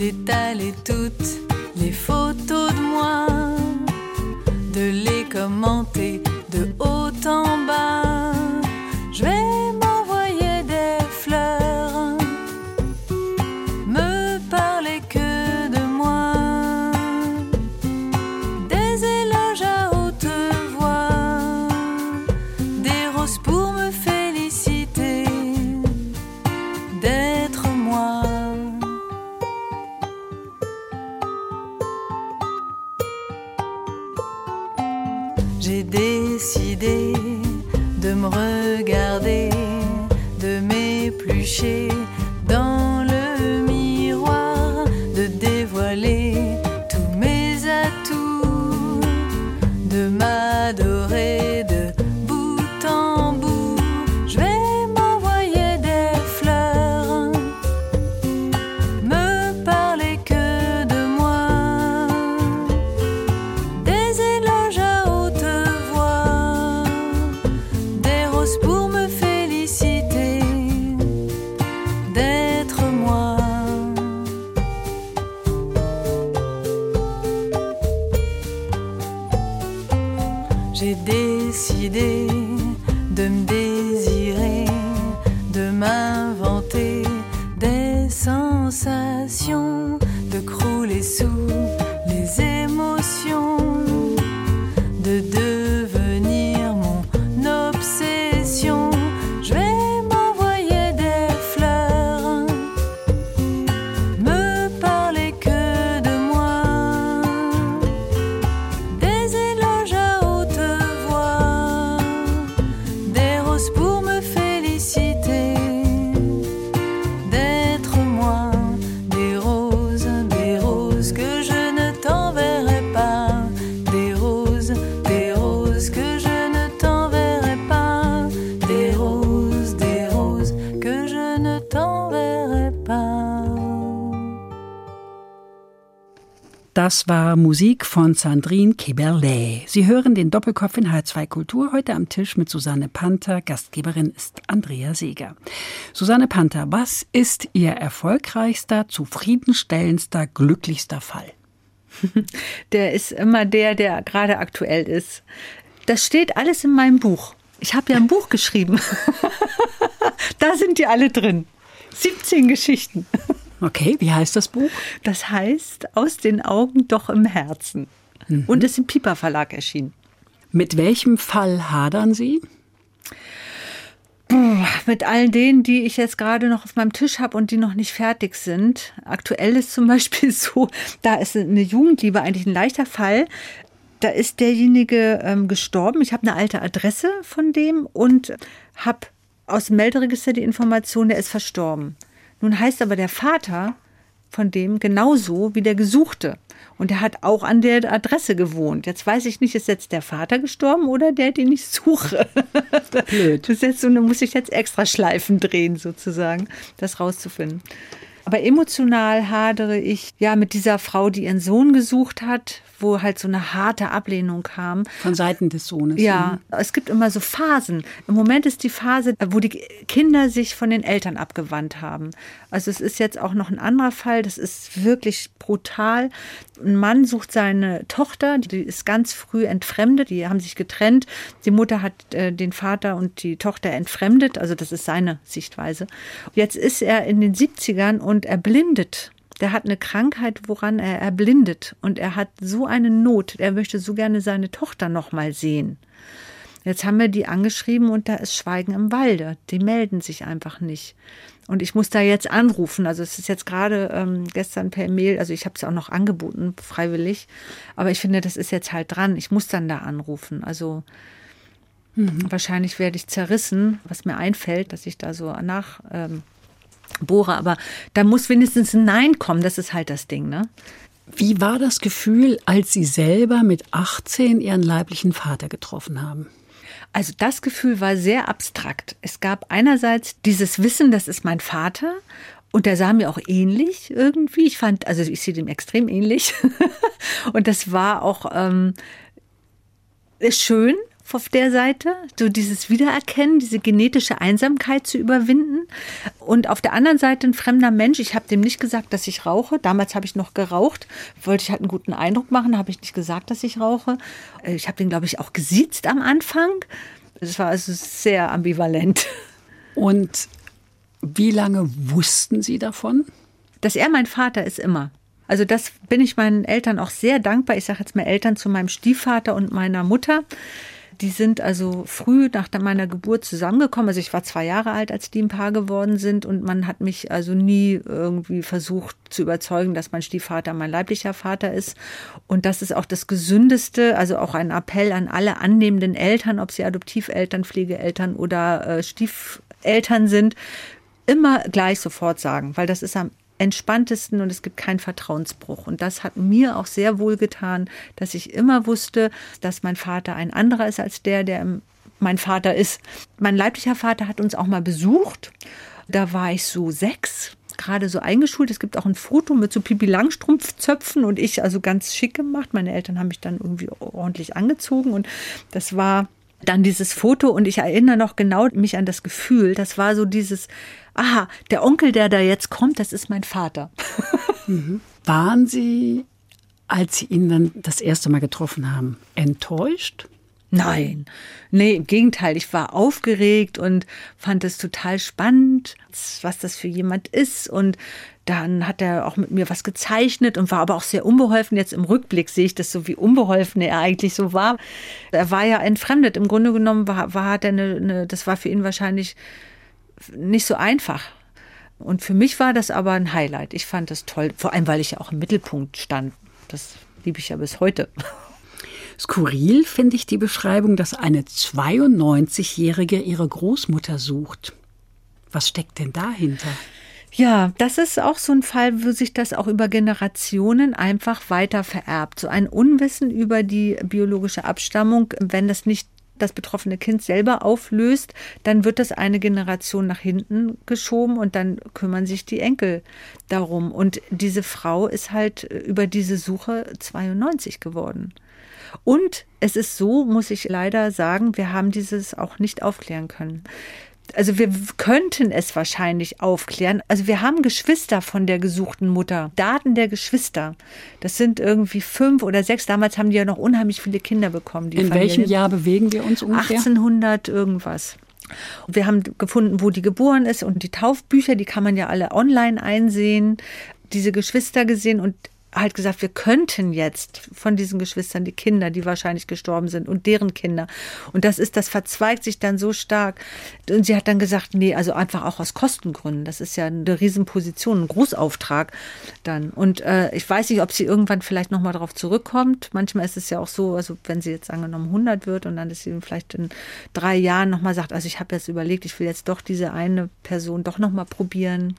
D'étaler toutes les photos de moi, de les commenter war Musik von Sandrine Keberlet. Sie hören den Doppelkopf in H2 Kultur heute am Tisch mit Susanne Panther. Gastgeberin ist Andrea Seeger. Susanne Panther, was ist Ihr erfolgreichster, zufriedenstellendster, glücklichster Fall? Der ist immer der, der gerade aktuell ist. Das steht alles in meinem Buch. Ich habe ja ein Buch geschrieben. da sind die alle drin. 17 Geschichten. Okay, wie heißt das Buch? Das heißt Aus den Augen doch im Herzen. Mhm. Und ist im Piper Verlag erschienen. Mit welchem Fall hadern Sie? Mit all denen, die ich jetzt gerade noch auf meinem Tisch habe und die noch nicht fertig sind. Aktuell ist zum Beispiel so, da ist eine Jugendliebe eigentlich ein leichter Fall. Da ist derjenige ähm, gestorben. Ich habe eine alte Adresse von dem und habe aus dem Melderegister die Information, der ist verstorben. Nun heißt aber der Vater von dem genauso wie der Gesuchte. Und er hat auch an der Adresse gewohnt. Jetzt weiß ich nicht, ist jetzt der Vater gestorben oder der, den ich suche? Blöd. Das ist jetzt so, da muss ich jetzt extra Schleifen drehen, sozusagen, das rauszufinden. Aber emotional hadere ich ja mit dieser Frau, die ihren Sohn gesucht hat, wo halt so eine harte Ablehnung kam. Von Seiten des Sohnes. Ja, mhm. es gibt immer so Phasen. Im Moment ist die Phase, wo die Kinder sich von den Eltern abgewandt haben. Also es ist jetzt auch noch ein anderer Fall, das ist wirklich brutal. Ein Mann sucht seine Tochter, die ist ganz früh entfremdet, die haben sich getrennt. Die Mutter hat äh, den Vater und die Tochter entfremdet, also das ist seine Sichtweise. Jetzt ist er in den 70ern und erblindet der hat eine Krankheit, woran er erblindet und er hat so eine Not. Er möchte so gerne seine Tochter noch mal sehen. Jetzt haben wir die angeschrieben und da ist Schweigen im Walde. Die melden sich einfach nicht. Und ich muss da jetzt anrufen. Also es ist jetzt gerade ähm, gestern per Mail, also ich habe es auch noch angeboten, freiwillig. Aber ich finde, das ist jetzt halt dran. Ich muss dann da anrufen. Also mhm. wahrscheinlich werde ich zerrissen, was mir einfällt, dass ich da so nach. Ähm, bohre, aber da muss wenigstens ein Nein kommen, das ist halt das Ding, ne? Wie war das Gefühl, als Sie selber mit 18 Ihren leiblichen Vater getroffen haben? Also das Gefühl war sehr abstrakt. Es gab einerseits dieses Wissen, das ist mein Vater und der sah mir auch ähnlich irgendwie. Ich fand, also ich sehe dem extrem ähnlich. und das war auch ähm, schön, auf der Seite, so dieses Wiedererkennen, diese genetische Einsamkeit zu überwinden. Und auf der anderen Seite ein fremder Mensch. Ich habe dem nicht gesagt, dass ich rauche. Damals habe ich noch geraucht. Wollte ich halt einen guten Eindruck machen, habe ich nicht gesagt, dass ich rauche. Äh, ich habe den, glaube ich, auch gesiezt am Anfang. Es war also sehr ambivalent. Und wie lange wussten Sie davon? Dass er mein Vater ist immer. Also das bin ich meinen Eltern auch sehr dankbar. Ich sage jetzt mal Eltern zu meinem Stiefvater und meiner Mutter. Die sind also früh nach meiner Geburt zusammengekommen. Also ich war zwei Jahre alt, als die ein Paar geworden sind und man hat mich also nie irgendwie versucht zu überzeugen, dass mein Stiefvater mein leiblicher Vater ist. Und das ist auch das Gesündeste, also auch ein Appell an alle annehmenden Eltern, ob sie Adoptiveltern, Pflegeeltern oder äh, Stiefeltern sind, immer gleich sofort sagen, weil das ist am entspanntesten und es gibt keinen Vertrauensbruch. Und das hat mir auch sehr wohl getan, dass ich immer wusste, dass mein Vater ein anderer ist als der, der mein Vater ist. Mein leiblicher Vater hat uns auch mal besucht. Da war ich so sechs, gerade so eingeschult. Es gibt auch ein Foto mit so Pipi Langstrumpfzöpfen und ich also ganz schick gemacht. Meine Eltern haben mich dann irgendwie ordentlich angezogen und das war dann dieses Foto und ich erinnere noch genau mich an das Gefühl. Das war so dieses, aha, der Onkel, der da jetzt kommt, das ist mein Vater. Mhm. Waren Sie, als Sie ihn dann das erste Mal getroffen haben, enttäuscht? Nein, nee, im Gegenteil. Ich war aufgeregt und fand es total spannend, was das für jemand ist. Und dann hat er auch mit mir was gezeichnet und war aber auch sehr unbeholfen. Jetzt im Rückblick sehe ich das so, wie unbeholfen er eigentlich so war. Er war ja entfremdet. Im Grunde genommen war, war er eine, eine, das war für ihn wahrscheinlich nicht so einfach. Und für mich war das aber ein Highlight. Ich fand das toll, vor allem weil ich ja auch im Mittelpunkt stand. Das liebe ich ja bis heute. Skurril finde ich die Beschreibung, dass eine 92-Jährige ihre Großmutter sucht. Was steckt denn dahinter? Ja, das ist auch so ein Fall, wo sich das auch über Generationen einfach weiter vererbt. So ein Unwissen über die biologische Abstammung, wenn das nicht das betroffene Kind selber auflöst, dann wird das eine Generation nach hinten geschoben und dann kümmern sich die Enkel darum. Und diese Frau ist halt über diese Suche 92 geworden. Und es ist so, muss ich leider sagen, wir haben dieses auch nicht aufklären können also wir könnten es wahrscheinlich aufklären. Also wir haben Geschwister von der gesuchten Mutter, Daten der Geschwister. Das sind irgendwie fünf oder sechs. Damals haben die ja noch unheimlich viele Kinder bekommen. In Familien. welchem Jahr bewegen wir uns ungefähr? 1800 irgendwas. Wir haben gefunden, wo die geboren ist und die Taufbücher, die kann man ja alle online einsehen. Diese Geschwister gesehen und halt gesagt, wir könnten jetzt von diesen Geschwistern die Kinder, die wahrscheinlich gestorben sind und deren Kinder. Und das ist, das verzweigt sich dann so stark. Und sie hat dann gesagt, nee, also einfach auch aus Kostengründen. Das ist ja eine Riesenposition, ein Großauftrag dann. Und äh, ich weiß nicht, ob sie irgendwann vielleicht nochmal darauf zurückkommt. Manchmal ist es ja auch so, also wenn sie jetzt angenommen 100 wird und dann ist sie vielleicht in drei Jahren nochmal sagt, also ich habe jetzt überlegt, ich will jetzt doch diese eine Person doch nochmal probieren.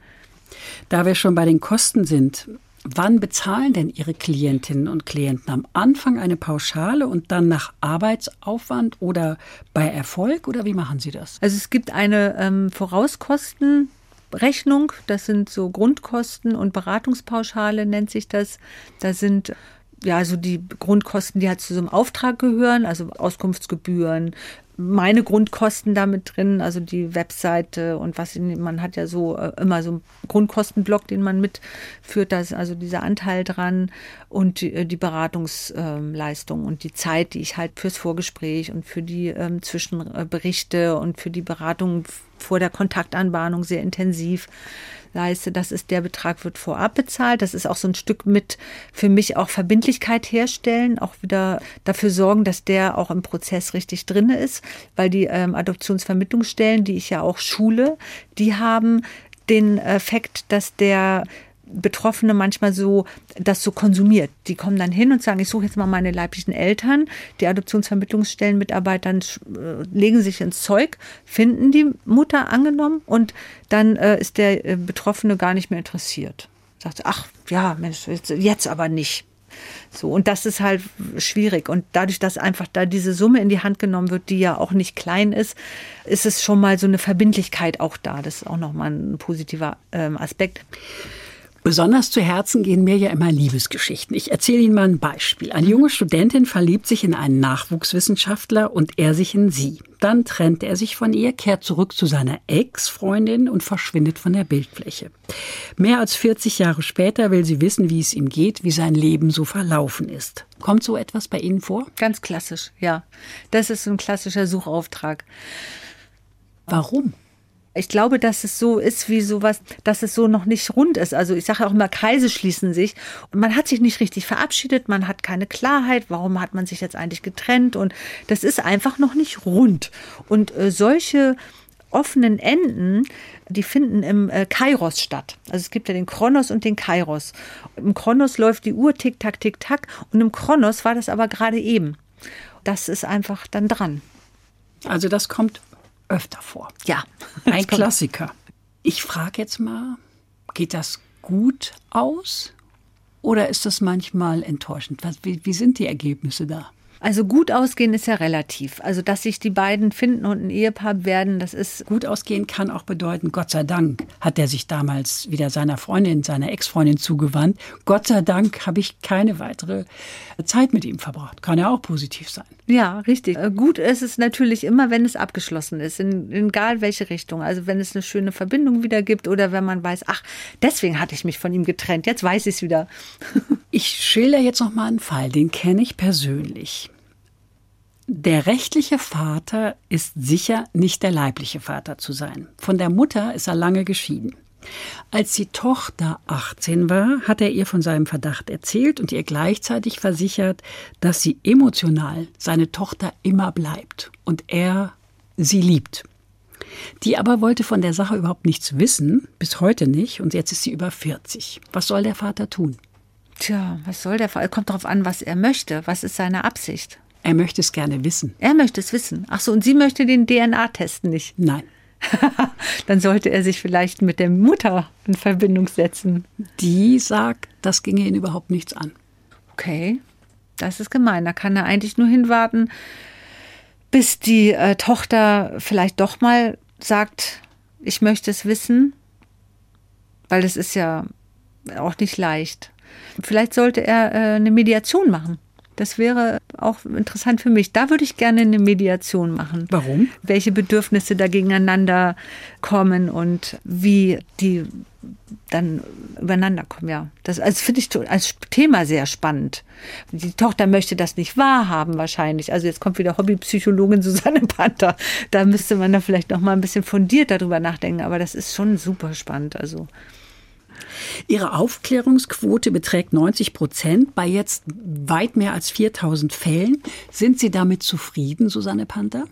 Da wir schon bei den Kosten sind, Wann bezahlen denn Ihre Klientinnen und Klienten? Am Anfang eine Pauschale und dann nach Arbeitsaufwand oder bei Erfolg oder wie machen Sie das? Also es gibt eine ähm, Vorauskostenrechnung, das sind so Grundkosten und Beratungspauschale nennt sich das. Da sind ja, so die Grundkosten, die halt zu so einem Auftrag gehören, also Auskunftsgebühren, meine Grundkosten damit drin, also die Webseite und was man hat ja so äh, immer so einen Grundkostenblock, den man mitführt, da ist also dieser Anteil dran und die, äh, die Beratungsleistung und die Zeit, die ich halt fürs Vorgespräch und für die ähm, Zwischenberichte und für die Beratung vor der Kontaktanbahnung sehr intensiv leiste, das ist der Betrag wird vorab bezahlt. Das ist auch so ein Stück mit für mich auch Verbindlichkeit herstellen, auch wieder dafür sorgen, dass der auch im Prozess richtig drinne ist, weil die ähm, Adoptionsvermittlungsstellen, die ich ja auch schule, die haben den Effekt, dass der Betroffene manchmal so das so konsumiert. Die kommen dann hin und sagen, ich suche jetzt mal meine leiblichen Eltern. Die Adoptionsvermittlungsstellen Mitarbeiter äh, legen sich ins Zeug, finden die Mutter angenommen und dann äh, ist der äh, Betroffene gar nicht mehr interessiert. Sagt, ach ja, Mensch, jetzt aber nicht. So, und das ist halt schwierig. Und dadurch, dass einfach da diese Summe in die Hand genommen wird, die ja auch nicht klein ist, ist es schon mal so eine Verbindlichkeit auch da. Das ist auch nochmal ein positiver ähm, Aspekt. Besonders zu Herzen gehen mir ja immer Liebesgeschichten. Ich erzähle Ihnen mal ein Beispiel. Eine junge Studentin verliebt sich in einen Nachwuchswissenschaftler und er sich in sie. Dann trennt er sich von ihr, kehrt zurück zu seiner Ex-Freundin und verschwindet von der Bildfläche. Mehr als 40 Jahre später will sie wissen, wie es ihm geht, wie sein Leben so verlaufen ist. Kommt so etwas bei Ihnen vor? Ganz klassisch, ja. Das ist ein klassischer Suchauftrag. Warum? Ich glaube, dass es so ist wie sowas, dass es so noch nicht rund ist. Also ich sage auch immer, Kreise schließen sich. Und man hat sich nicht richtig verabschiedet, man hat keine Klarheit, warum hat man sich jetzt eigentlich getrennt. Und das ist einfach noch nicht rund. Und äh, solche offenen Enden, die finden im äh, Kairos statt. Also es gibt ja den Kronos und den Kairos. Im Kronos läuft die Uhr tick, tack, tick, tack. Und im Kronos war das aber gerade eben. Das ist einfach dann dran. Also das kommt öfter vor. Ja. Ein Klassiker. Ich frage jetzt mal, geht das gut aus oder ist das manchmal enttäuschend? Wie, wie sind die Ergebnisse da? Also gut ausgehen ist ja relativ. Also dass sich die beiden finden und ein Ehepaar werden, das ist. Gut ausgehen kann auch bedeuten, Gott sei Dank hat er sich damals wieder seiner Freundin, seiner Ex-Freundin zugewandt. Gott sei Dank habe ich keine weitere Zeit mit ihm verbracht. Kann ja auch positiv sein. Ja, richtig. Äh, gut ist es natürlich immer, wenn es abgeschlossen ist, in, in egal welche Richtung. Also wenn es eine schöne Verbindung wieder gibt oder wenn man weiß, ach, deswegen hatte ich mich von ihm getrennt, jetzt weiß ich es wieder. ich schilder jetzt noch mal einen Fall, den kenne ich persönlich. Der rechtliche Vater ist sicher nicht der leibliche Vater zu sein. Von der Mutter ist er lange geschieden. Als die Tochter 18 war, hat er ihr von seinem Verdacht erzählt und ihr gleichzeitig versichert, dass sie emotional seine Tochter immer bleibt und er sie liebt. Die aber wollte von der Sache überhaupt nichts wissen, bis heute nicht, und jetzt ist sie über 40. Was soll der Vater tun? Tja, was soll der Vater? Kommt darauf an, was er möchte. Was ist seine Absicht? Er möchte es gerne wissen. Er möchte es wissen. Ach so, und sie möchte den DNA-Test nicht? Nein. Dann sollte er sich vielleicht mit der Mutter in Verbindung setzen. Die sagt, das ginge ihn überhaupt nichts an. Okay, das ist gemein. Da kann er eigentlich nur hinwarten, bis die äh, Tochter vielleicht doch mal sagt, ich möchte es wissen, weil das ist ja auch nicht leicht. Vielleicht sollte er äh, eine Mediation machen. Das wäre auch interessant für mich. Da würde ich gerne eine Mediation machen. Warum? Welche Bedürfnisse da gegeneinander kommen und wie die dann übereinander kommen, ja. Das also finde ich als Thema sehr spannend. Die Tochter möchte das nicht wahrhaben wahrscheinlich. Also jetzt kommt wieder Hobbypsychologin Susanne Panther. Da müsste man da vielleicht noch mal ein bisschen fundiert darüber nachdenken, aber das ist schon super spannend, also Ihre Aufklärungsquote beträgt 90 Prozent bei jetzt weit mehr als 4000 Fällen. Sind Sie damit zufrieden, Susanne Panther?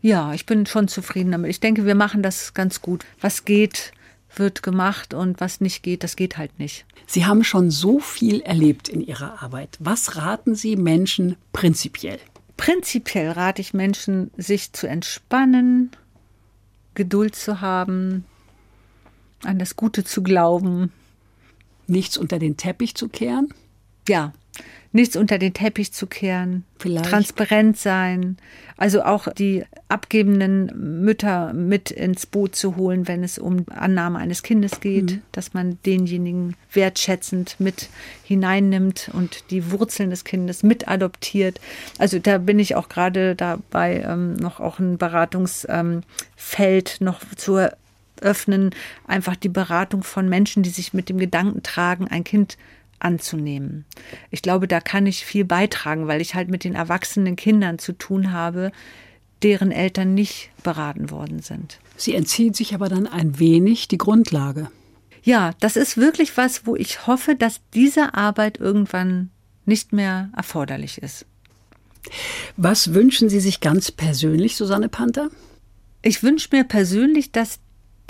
Ja, ich bin schon zufrieden damit. Ich denke, wir machen das ganz gut. Was geht, wird gemacht und was nicht geht, das geht halt nicht. Sie haben schon so viel erlebt in Ihrer Arbeit. Was raten Sie Menschen prinzipiell? Prinzipiell rate ich Menschen, sich zu entspannen, Geduld zu haben, an das Gute zu glauben. Nichts unter den Teppich zu kehren? Ja, nichts unter den Teppich zu kehren, Vielleicht. transparent sein, also auch die abgebenden Mütter mit ins Boot zu holen, wenn es um Annahme eines Kindes geht, mhm. dass man denjenigen wertschätzend mit hineinnimmt und die Wurzeln des Kindes mit adoptiert. Also da bin ich auch gerade dabei, ähm, noch auch ein Beratungsfeld ähm, noch zu öffnen, einfach die Beratung von Menschen, die sich mit dem Gedanken tragen, ein Kind anzunehmen. Ich glaube, da kann ich viel beitragen, weil ich halt mit den erwachsenen Kindern zu tun habe, deren Eltern nicht beraten worden sind. Sie entzieht sich aber dann ein wenig die Grundlage. Ja, das ist wirklich was, wo ich hoffe, dass diese Arbeit irgendwann nicht mehr erforderlich ist. Was wünschen Sie sich ganz persönlich, Susanne Panther? Ich wünsche mir persönlich, dass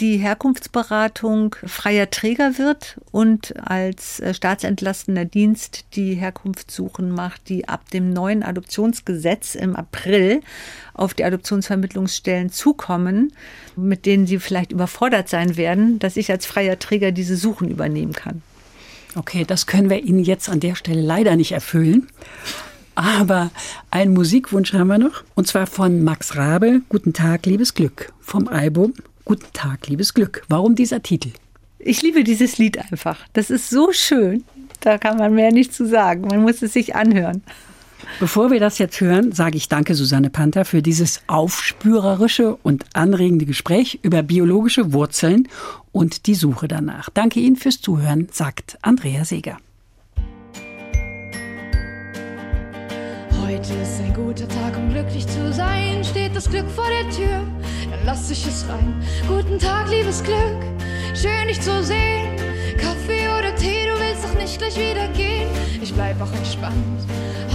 die Herkunftsberatung freier Träger wird und als äh, staatsentlastender Dienst die Herkunftssuchen macht, die ab dem neuen Adoptionsgesetz im April auf die Adoptionsvermittlungsstellen zukommen, mit denen sie vielleicht überfordert sein werden, dass ich als freier Träger diese Suchen übernehmen kann. Okay, das können wir Ihnen jetzt an der Stelle leider nicht erfüllen. Aber einen Musikwunsch haben wir noch. Und zwar von Max Rabe. Guten Tag, liebes Glück. Vom Album Guten Tag, liebes Glück. Warum dieser Titel? Ich liebe dieses Lied einfach. Das ist so schön. Da kann man mehr nicht zu sagen. Man muss es sich anhören. Bevor wir das jetzt hören, sage ich danke Susanne Panther für dieses aufspürerische und anregende Gespräch über biologische Wurzeln und die Suche danach. Danke Ihnen fürs Zuhören, sagt Andrea Seeger. Heute ist ein guter Tag, um glücklich zu sein. Steht das Glück vor der Tür dann lass ich es rein. Guten Tag, liebes Glück, schön dich zu sehen. Kaffee oder Tee, du willst doch nicht gleich wieder gehen. Ich bleib auch entspannt,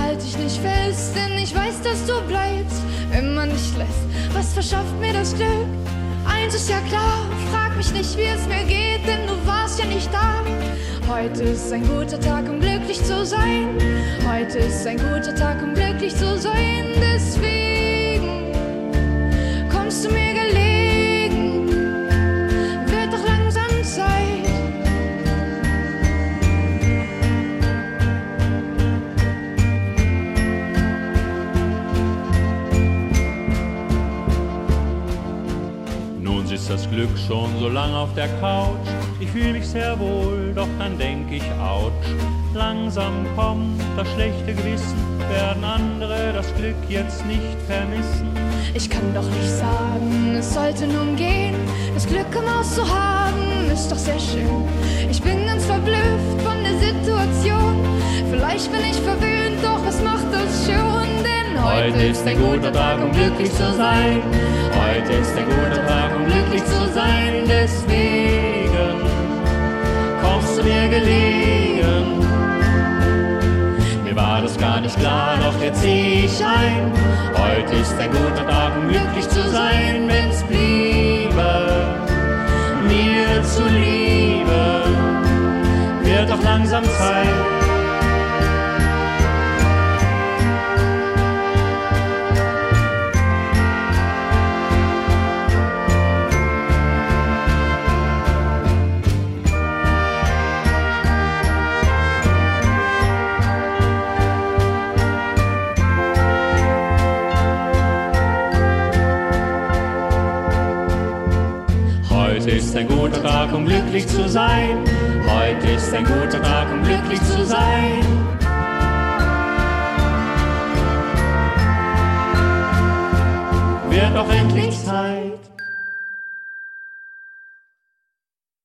halt dich nicht fest, denn ich weiß, dass du bleibst, wenn man dich lässt. Was verschafft mir das Glück? Eins ist ja klar, frag mich nicht, wie es mir geht, denn du warst ja nicht da. Heute ist ein guter Tag, um glücklich zu sein. Heute ist ein guter Tag, um glücklich zu sein. Deswegen ist das Glück schon so lang auf der Couch. Ich fühle mich sehr wohl, doch dann denk ich, ouch. Langsam kommt das schlechte Gewissen, werden andere das Glück jetzt nicht vermissen. Ich kann doch nicht sagen, es sollte nun gehen. Das Glück im Haus zu haben, ist doch sehr schön. Ich bin ganz verblüfft von der Situation. Vielleicht bin ich verwöhnt, doch was macht das schon? Heute ist ein guter Tag, um glücklich zu sein. Heute ist ein guter Tag, um glücklich zu sein. Deswegen kommst du mir gelegen. Mir war das gar nicht klar, doch jetzt seh ich ein. Heute ist ein guter Tag, um glücklich zu sein, wenn's bliebe. Mir zuliebe, wird doch langsam Zeit. Tag, um glücklich zu sein. Heute ist ein guter Tag, um glücklich zu sein. Wird doch endlich Zeit